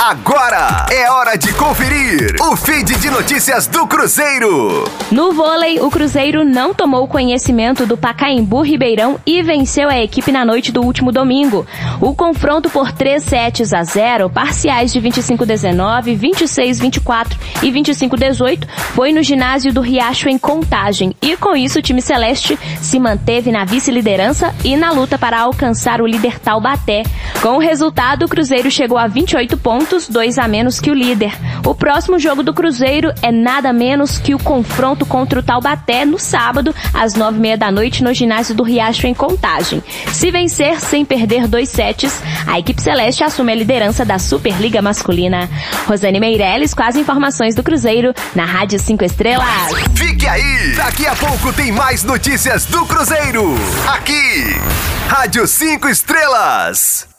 Agora é hora de conferir o feed de notícias do Cruzeiro. No vôlei, o Cruzeiro não tomou conhecimento do Pacaembu Ribeirão e venceu a equipe na noite do último domingo. O confronto por 3 sets a 0, parciais de 25-19, 26-24 e 25-18, foi no ginásio do Riacho em Contagem e com isso o time celeste se manteve na vice-liderança e na luta para alcançar o líder Taubaté. Com o resultado, o Cruzeiro chegou a 28 pontos pontos, dois a menos que o líder. O próximo jogo do Cruzeiro é nada menos que o confronto contra o Taubaté no sábado, às nove e meia da noite, no ginásio do Riacho em Contagem. Se vencer sem perder dois sets, a equipe celeste assume a liderança da Superliga Masculina. Rosane Meirelles com as informações do Cruzeiro na Rádio 5 Estrelas. Fique aí! Daqui a pouco tem mais notícias do Cruzeiro. Aqui, Rádio 5 Estrelas.